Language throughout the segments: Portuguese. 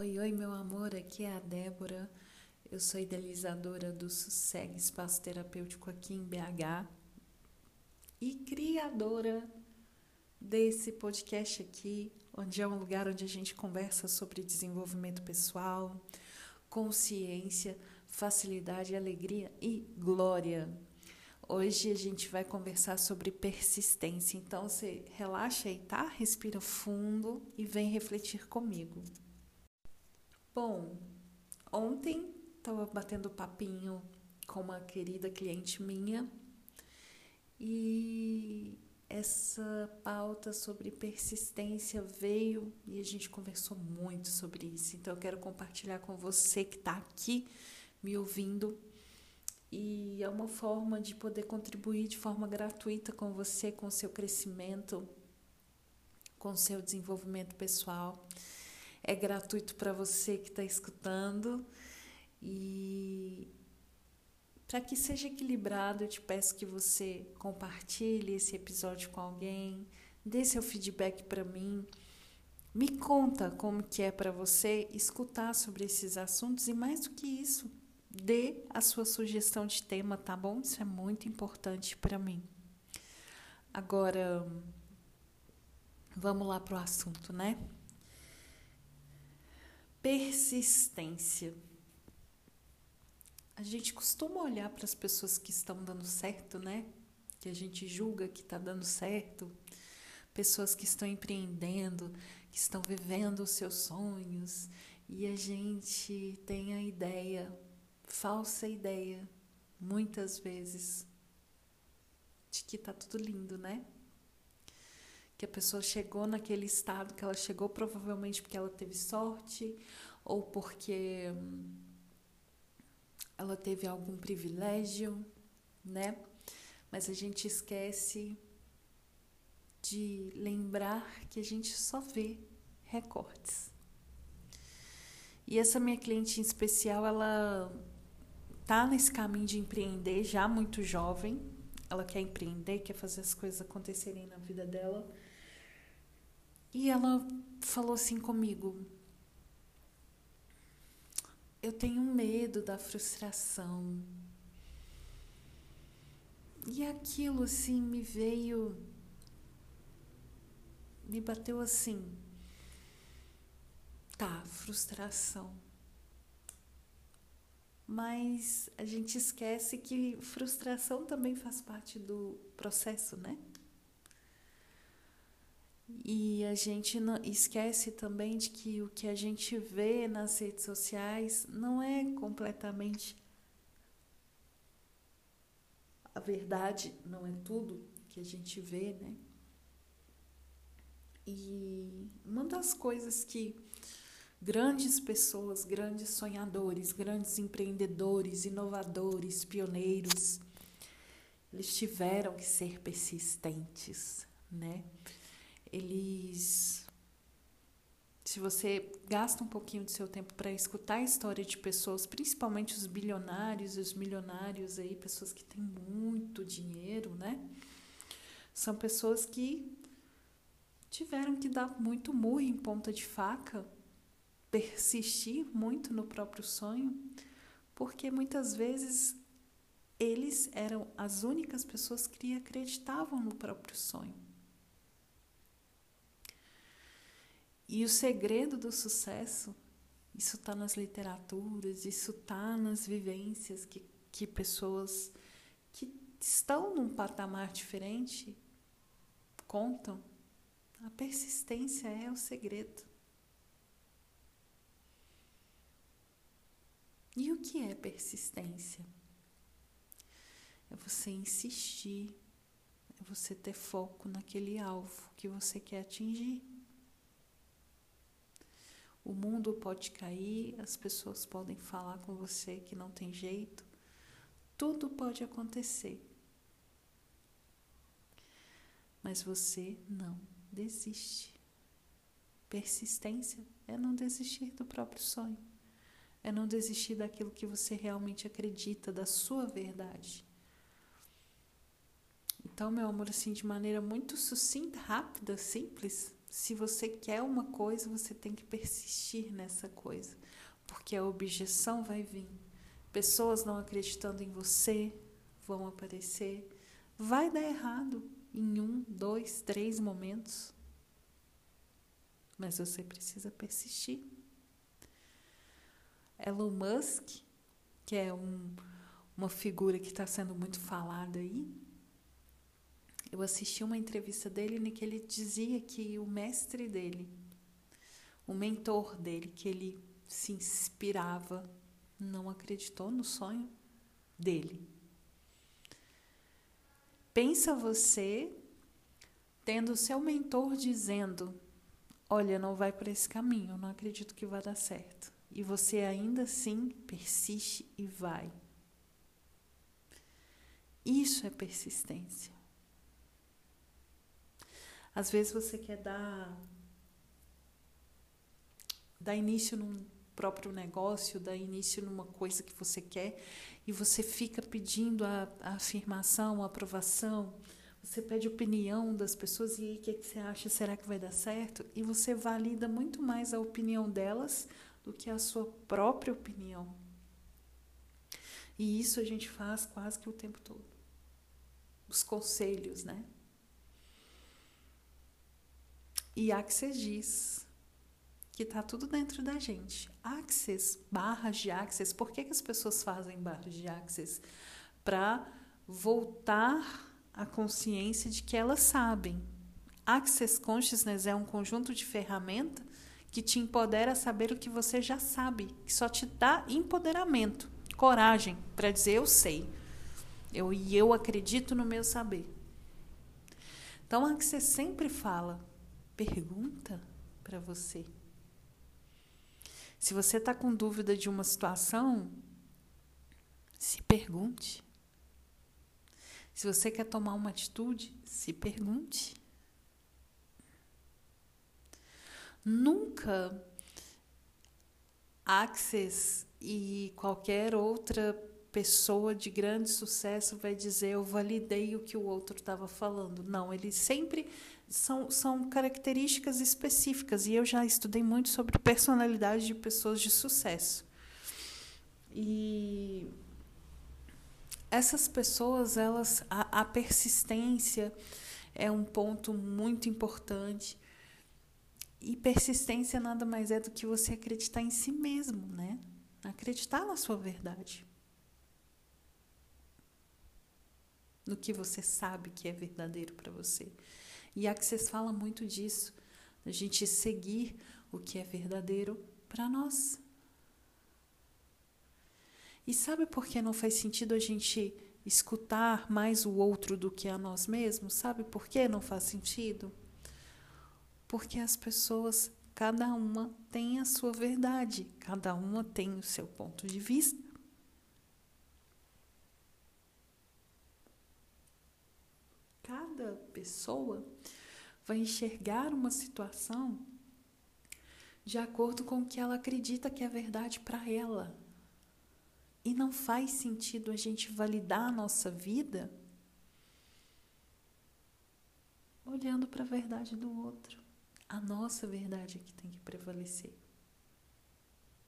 Oi, oi, meu amor, aqui é a Débora. Eu sou idealizadora do Sossego Espaço Terapêutico aqui em BH e criadora desse podcast aqui, onde é um lugar onde a gente conversa sobre desenvolvimento pessoal, consciência, facilidade, alegria e glória. Hoje a gente vai conversar sobre persistência. Então você relaxa aí, tá? Respira fundo e vem refletir comigo. Bom, ontem estava batendo papinho com uma querida cliente minha e essa pauta sobre persistência veio e a gente conversou muito sobre isso. Então eu quero compartilhar com você que está aqui me ouvindo e é uma forma de poder contribuir de forma gratuita com você, com o seu crescimento, com o seu desenvolvimento pessoal é gratuito para você que está escutando. E para que seja equilibrado, eu te peço que você compartilhe esse episódio com alguém, dê seu feedback para mim. Me conta como que é para você escutar sobre esses assuntos e mais do que isso, dê a sua sugestão de tema, tá bom? Isso é muito importante para mim. Agora, vamos lá pro assunto, né? Persistência. A gente costuma olhar para as pessoas que estão dando certo, né? Que a gente julga que está dando certo, pessoas que estão empreendendo, que estão vivendo os seus sonhos, e a gente tem a ideia, falsa ideia, muitas vezes, de que está tudo lindo, né? Que a pessoa chegou naquele estado que ela chegou provavelmente porque ela teve sorte ou porque hum, ela teve algum privilégio, né? Mas a gente esquece de lembrar que a gente só vê recortes. E essa minha cliente em especial, ela tá nesse caminho de empreender já muito jovem. Ela quer empreender, quer fazer as coisas acontecerem na vida dela. E ela falou assim comigo: Eu tenho medo da frustração. E aquilo assim me veio, me bateu assim. Tá, frustração. Mas a gente esquece que frustração também faz parte do processo, né? E a gente não, esquece também de que o que a gente vê nas redes sociais não é completamente a verdade, não é tudo que a gente vê, né? E uma das coisas que grandes pessoas, grandes sonhadores, grandes empreendedores, inovadores, pioneiros, eles tiveram que ser persistentes, né? Eles se você gasta um pouquinho do seu tempo para escutar a história de pessoas, principalmente os bilionários e os milionários aí, pessoas que têm muito dinheiro, né? São pessoas que tiveram que dar muito murro em ponta de faca, persistir muito no próprio sonho, porque muitas vezes eles eram as únicas pessoas que acreditavam no próprio sonho. E o segredo do sucesso, isso está nas literaturas, isso está nas vivências que, que pessoas que estão num patamar diferente contam. A persistência é o segredo. E o que é persistência? É você insistir, é você ter foco naquele alvo que você quer atingir. O mundo pode cair, as pessoas podem falar com você que não tem jeito, tudo pode acontecer. Mas você não desiste. Persistência é não desistir do próprio sonho, é não desistir daquilo que você realmente acredita, da sua verdade. Então, meu amor, assim, de maneira muito sucinta, rápida, simples, Se você quer uma coisa, você tem que persistir nessa coisa, porque a objeção vai vir. Pessoas não acreditando em você vão aparecer. Vai dar errado em um, dois, três momentos. Mas você precisa persistir. Elon Musk, que é um, uma figura que está sendo muito falada aí, eu assisti uma entrevista dele em que ele dizia que o mestre dele, o mentor dele, que ele se inspirava, não acreditou no sonho dele. Pensa você tendo o seu mentor dizendo: Olha, não vai por esse caminho, não acredito que vai dar certo. E você ainda assim persiste e vai. Isso é persistência. Às vezes você quer dar, dar início num próprio negócio, dar início numa coisa que você quer e você fica pedindo a, a afirmação, a aprovação. Você pede opinião das pessoas e aí o que, é que você acha? Será que vai dar certo? E você valida muito mais a opinião delas do que a sua própria opinião. E isso a gente faz quase que o tempo todo. Os conselhos, né? E diz que está tudo dentro da gente. Access, barras de Access, por que, que as pessoas fazem barras de Access? Para voltar a consciência de que elas sabem. Access Consciousness é um conjunto de ferramentas que te empodera a saber o que você já sabe, que só te dá empoderamento, coragem para dizer eu sei. Eu e eu acredito no meu saber. Então, Access sempre fala pergunta para você. Se você está com dúvida de uma situação, se pergunte. Se você quer tomar uma atitude, se pergunte. Nunca Access e qualquer outra pessoa de grande sucesso vai dizer eu validei o que o outro estava falando. Não, ele sempre são, são características específicas e eu já estudei muito sobre personalidade de pessoas de sucesso. E essas pessoas, elas a, a persistência é um ponto muito importante. E persistência nada mais é do que você acreditar em si mesmo, né? Acreditar na sua verdade. No que você sabe que é verdadeiro para você. E Access fala muito disso, a gente seguir o que é verdadeiro para nós. E sabe por que não faz sentido a gente escutar mais o outro do que a nós mesmos? Sabe por que não faz sentido? Porque as pessoas, cada uma tem a sua verdade, cada uma tem o seu ponto de vista. Cada pessoa vai enxergar uma situação de acordo com o que ela acredita que é verdade para ela. E não faz sentido a gente validar a nossa vida olhando para a verdade do outro. A nossa verdade é que tem que prevalecer.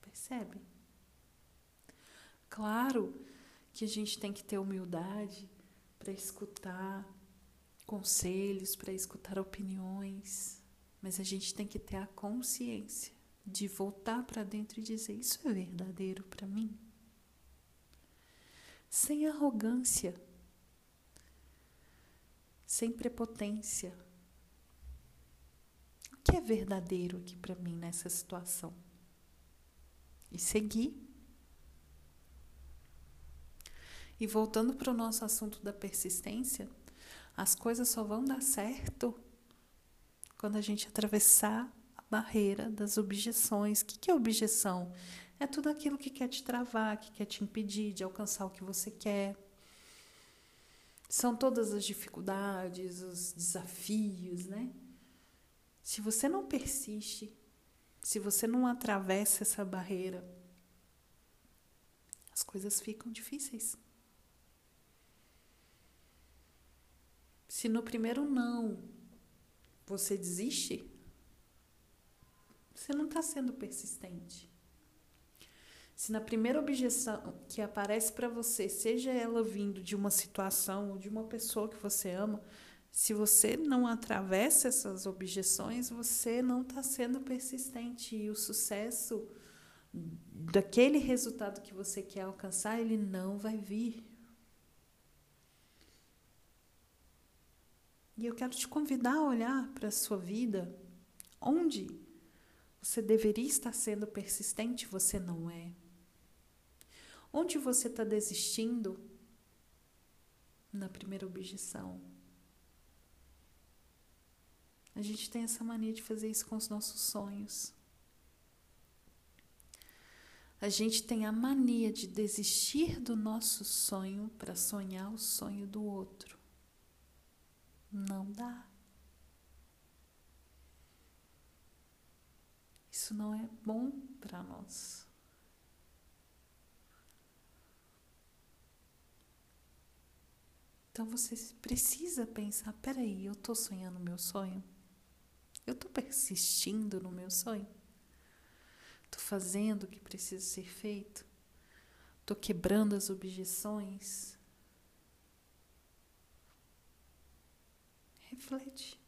Percebe? Claro que a gente tem que ter humildade para escutar, conselhos, para escutar opiniões, mas a gente tem que ter a consciência de voltar para dentro e dizer: Isso é verdadeiro para mim? Sem arrogância, sem prepotência. O que é verdadeiro aqui para mim nessa situação? E seguir. E voltando para o nosso assunto da persistência, as coisas só vão dar certo quando a gente atravessar a barreira das objeções. O que é objeção? É tudo aquilo que quer te travar, que quer te impedir de alcançar o que você quer. São todas as dificuldades, os desafios, né? Se você não persiste, se você não atravessa essa barreira, as coisas ficam difíceis. Se no primeiro não você desiste, você não está sendo persistente. Se na primeira objeção que aparece para você, seja ela vindo de uma situação ou de uma pessoa que você ama, se você não atravessa essas objeções, você não está sendo persistente e o sucesso daquele resultado que você quer alcançar, ele não vai vir. E eu quero te convidar a olhar para a sua vida, onde você deveria estar sendo persistente, você não é. Onde você está desistindo na primeira objeção. A gente tem essa mania de fazer isso com os nossos sonhos. A gente tem a mania de desistir do nosso sonho para sonhar o sonho do outro. Não dá. Isso não é bom para nós. Então você precisa pensar: peraí, eu estou sonhando meu sonho? Eu estou persistindo no meu sonho? Estou fazendo o que precisa ser feito? Estou quebrando as objeções? Reflete.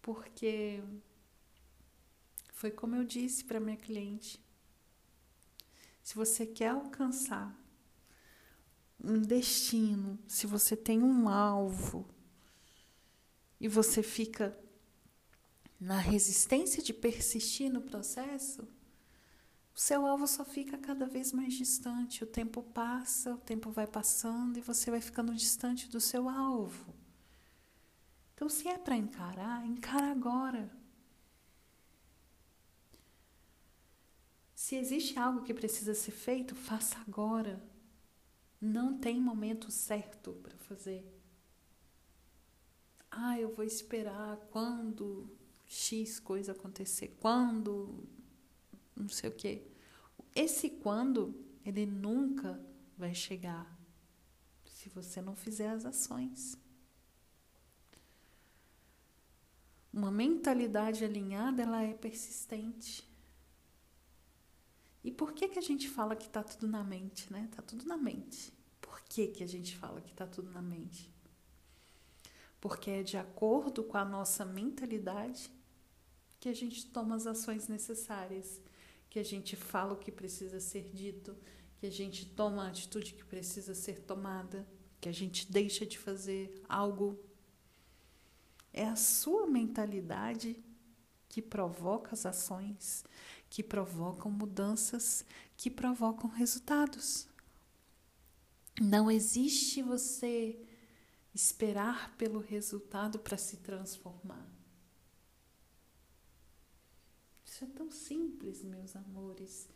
Porque foi como eu disse para minha cliente: se você quer alcançar um destino, se você tem um alvo e você fica na resistência de persistir no processo, o seu alvo só fica cada vez mais distante. O tempo passa, o tempo vai passando e você vai ficando distante do seu alvo. Então, se é para encarar, encara agora. Se existe algo que precisa ser feito, faça agora. Não tem momento certo para fazer. Ah, eu vou esperar quando X coisa acontecer, quando não sei o quê. Esse quando, ele nunca vai chegar se você não fizer as ações. Uma mentalidade alinhada, ela é persistente. E por que que a gente fala que está tudo na mente, né? Está tudo na mente. Por que que a gente fala que está tudo na mente? Porque é de acordo com a nossa mentalidade que a gente toma as ações necessárias que a gente fala o que precisa ser dito, que a gente toma a atitude que precisa ser tomada, que a gente deixa de fazer algo. É a sua mentalidade que provoca as ações, que provocam mudanças, que provocam resultados. Não existe você esperar pelo resultado para se transformar. Isso é tão simples, meus amores,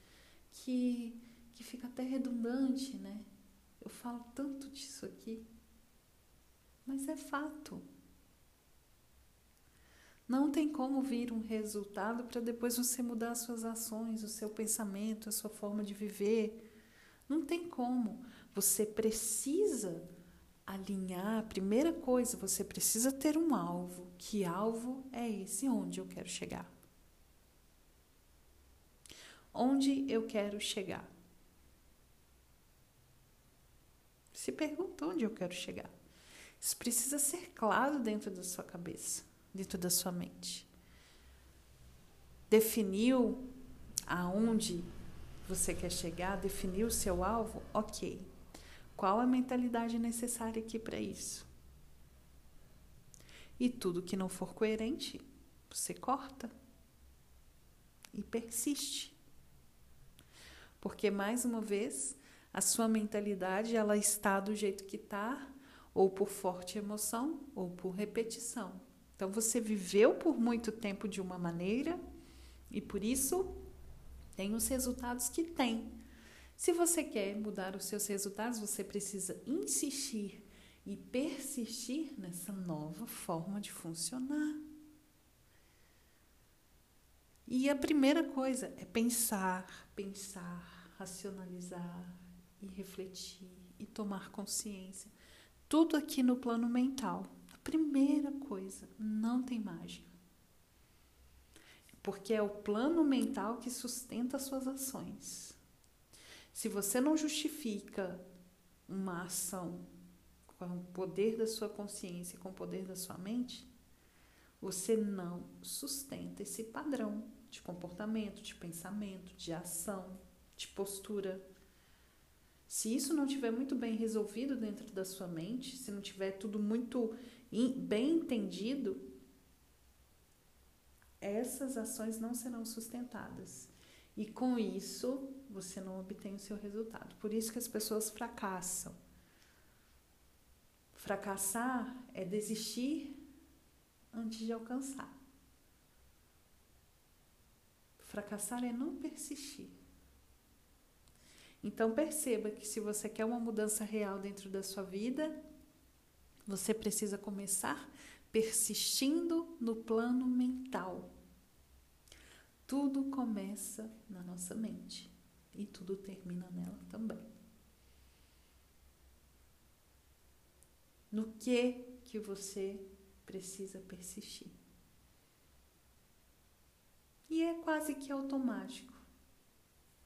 que, que fica até redundante, né? Eu falo tanto disso aqui, mas é fato. Não tem como vir um resultado para depois você mudar as suas ações, o seu pensamento, a sua forma de viver. Não tem como. Você precisa alinhar. A primeira coisa, você precisa ter um alvo. Que alvo é esse? Onde eu quero chegar? Onde eu quero chegar? Se pergunta onde eu quero chegar. Isso precisa ser claro dentro da sua cabeça, dentro da sua mente. Definiu aonde você quer chegar, definiu o seu alvo? Ok. Qual a mentalidade necessária aqui para isso? E tudo que não for coerente, você corta e persiste. Porque mais uma vez, a sua mentalidade ela está do jeito que está, ou por forte emoção, ou por repetição. Então você viveu por muito tempo de uma maneira e por isso tem os resultados que tem. Se você quer mudar os seus resultados, você precisa insistir e persistir nessa nova forma de funcionar. E a primeira coisa é pensar, pensar, racionalizar e refletir e tomar consciência. Tudo aqui no plano mental. A primeira coisa, não tem mágica. Porque é o plano mental que sustenta as suas ações. Se você não justifica uma ação com o poder da sua consciência, com o poder da sua mente, você não sustenta esse padrão de comportamento, de pensamento, de ação, de postura. Se isso não tiver muito bem resolvido dentro da sua mente, se não tiver tudo muito bem entendido, essas ações não serão sustentadas. E com isso, você não obtém o seu resultado. Por isso que as pessoas fracassam. Fracassar é desistir antes de alcançar. Fracassar é não persistir. Então perceba que se você quer uma mudança real dentro da sua vida, você precisa começar persistindo no plano mental. Tudo começa na nossa mente e tudo termina nela também. No que que você precisa persistir? E é quase que automático.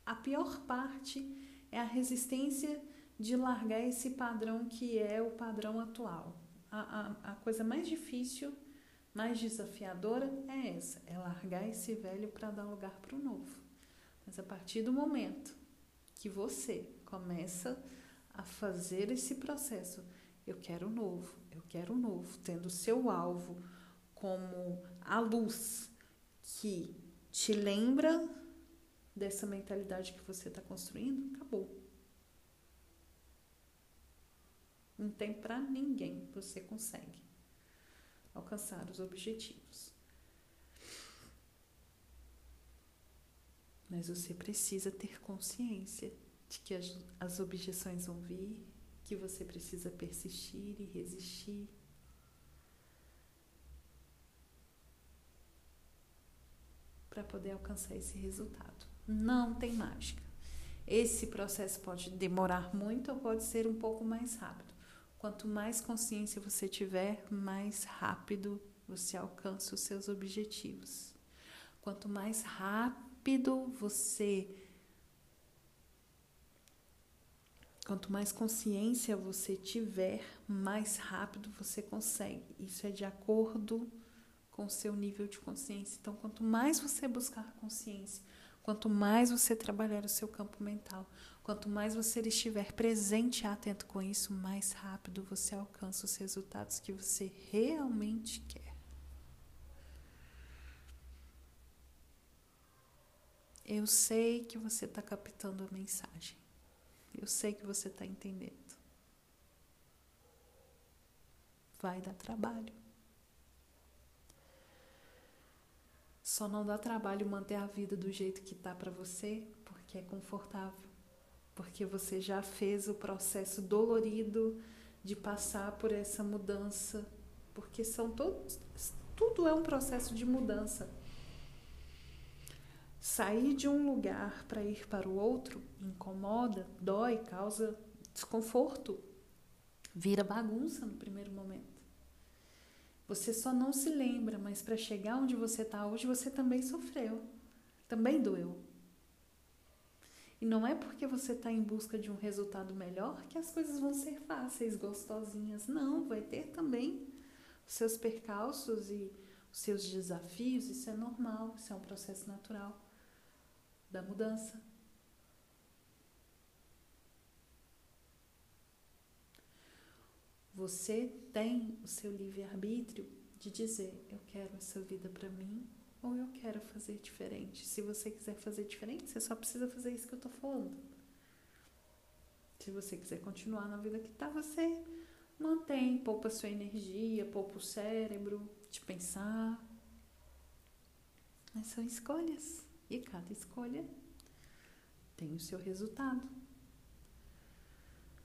A pior parte é a resistência de largar esse padrão que é o padrão atual. A, a, a coisa mais difícil, mais desafiadora é essa: é largar esse velho para dar lugar para o novo. Mas a partir do momento que você começa a fazer esse processo, eu quero o novo, eu quero o novo, tendo seu alvo como a luz que te lembra dessa mentalidade que você está construindo, acabou. Não tem para ninguém. Você consegue alcançar os objetivos. Mas você precisa ter consciência de que as, as objeções vão vir, que você precisa persistir e resistir. Para poder alcançar esse resultado. Não tem mágica. Esse processo pode demorar muito ou pode ser um pouco mais rápido. Quanto mais consciência você tiver, mais rápido você alcança os seus objetivos. Quanto mais rápido você. Quanto mais consciência você tiver, mais rápido você consegue. Isso é de acordo com o seu nível de consciência. Então, quanto mais você buscar consciência, quanto mais você trabalhar o seu campo mental, Quanto mais você estiver presente e atento com isso, mais rápido você alcança os resultados que você realmente quer. Eu sei que você está captando a mensagem. Eu sei que você está entendendo. Vai dar trabalho. Só não dá trabalho manter a vida do jeito que tá para você, porque é confortável porque você já fez o processo dolorido de passar por essa mudança, porque são todos tudo é um processo de mudança. Sair de um lugar para ir para o outro incomoda, dói, causa desconforto, vira bagunça no primeiro momento. Você só não se lembra, mas para chegar onde você está hoje, você também sofreu, também doeu. E não é porque você está em busca de um resultado melhor que as coisas vão ser fáceis, gostosinhas. Não, vai ter também os seus percalços e os seus desafios. Isso é normal, isso é um processo natural da mudança. Você tem o seu livre-arbítrio de dizer: Eu quero essa vida para mim ou eu quero fazer diferente. Se você quiser fazer diferente, você só precisa fazer isso que eu tô falando. Se você quiser continuar na vida que tá, você mantém, poupa sua energia, poupa o cérebro de pensar. Mas são escolhas. E cada escolha tem o seu resultado.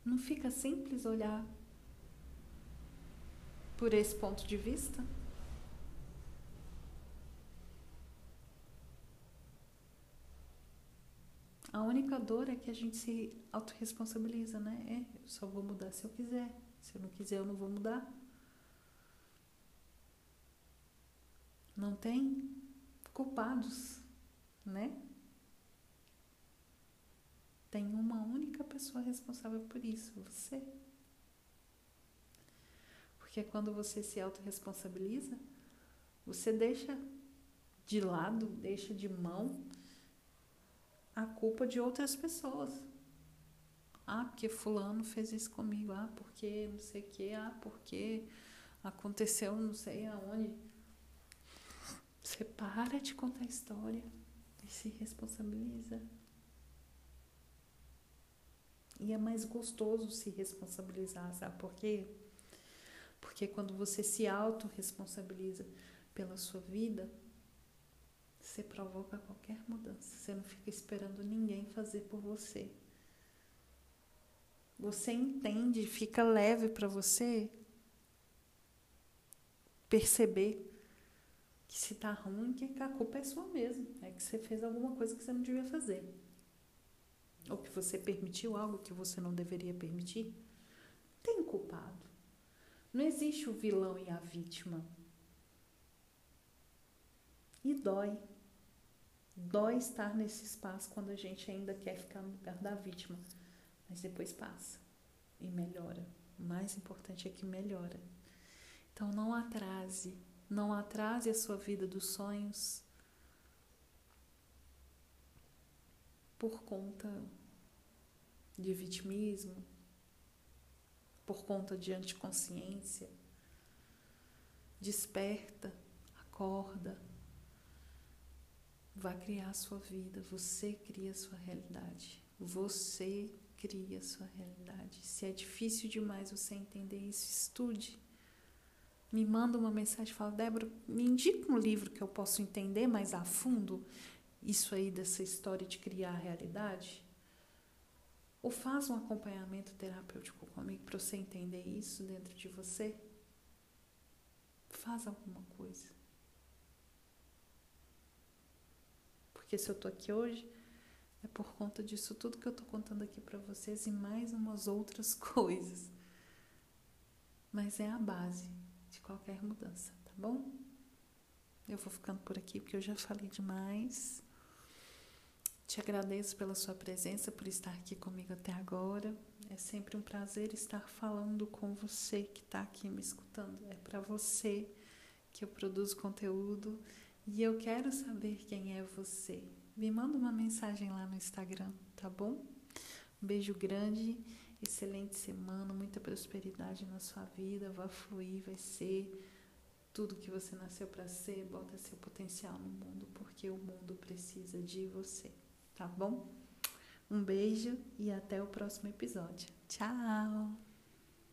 Não fica simples olhar por esse ponto de vista? A única dor é que a gente se autorresponsabiliza, né? É, eu só vou mudar se eu quiser. Se eu não quiser, eu não vou mudar. Não tem culpados, né? Tem uma única pessoa responsável por isso, você. Porque quando você se autorresponsabiliza, você deixa de lado, deixa de mão a culpa de outras pessoas. Ah, porque fulano fez isso comigo. Ah, porque não sei o que. Ah, porque aconteceu não sei aonde. Você para de contar a história e se responsabiliza. E é mais gostoso se responsabilizar, sabe por quê? Porque quando você se autorresponsabiliza pela sua vida, você provoca qualquer mudança. Você não fica esperando ninguém fazer por você. Você entende, fica leve para você perceber que se tá ruim, que a culpa é sua mesmo. É que você fez alguma coisa que você não devia fazer. Ou que você permitiu algo que você não deveria permitir. Tem culpado. Não existe o vilão e a vítima. E dói. Dói estar nesse espaço quando a gente ainda quer ficar no lugar da vítima. Mas depois passa e melhora. O mais importante é que melhora. Então não atrase não atrase a sua vida dos sonhos por conta de vitimismo, por conta de anticonsciência. Desperta, acorda, vá criar a sua vida. Você cria a sua realidade. Você cria a sua realidade. Se é difícil demais você entender isso, estude me manda uma mensagem fala, Débora, me indica um livro que eu posso entender mais a fundo isso aí dessa história de criar a realidade. Ou faz um acompanhamento terapêutico comigo para você entender isso dentro de você. Faz alguma coisa. Porque se eu estou aqui hoje, é por conta disso tudo que eu estou contando aqui para vocês e mais umas outras coisas. Mas é a base de qualquer mudança, tá bom? Eu vou ficando por aqui porque eu já falei demais. Te agradeço pela sua presença, por estar aqui comigo até agora. É sempre um prazer estar falando com você que está aqui me escutando. É para você que eu produzo conteúdo e eu quero saber quem é você. Me manda uma mensagem lá no Instagram, tá bom? Um beijo grande excelente semana, muita prosperidade na sua vida, vai fluir, vai ser tudo que você nasceu para ser, bota seu potencial no mundo, porque o mundo precisa de você, tá bom? Um beijo e até o próximo episódio. Tchau!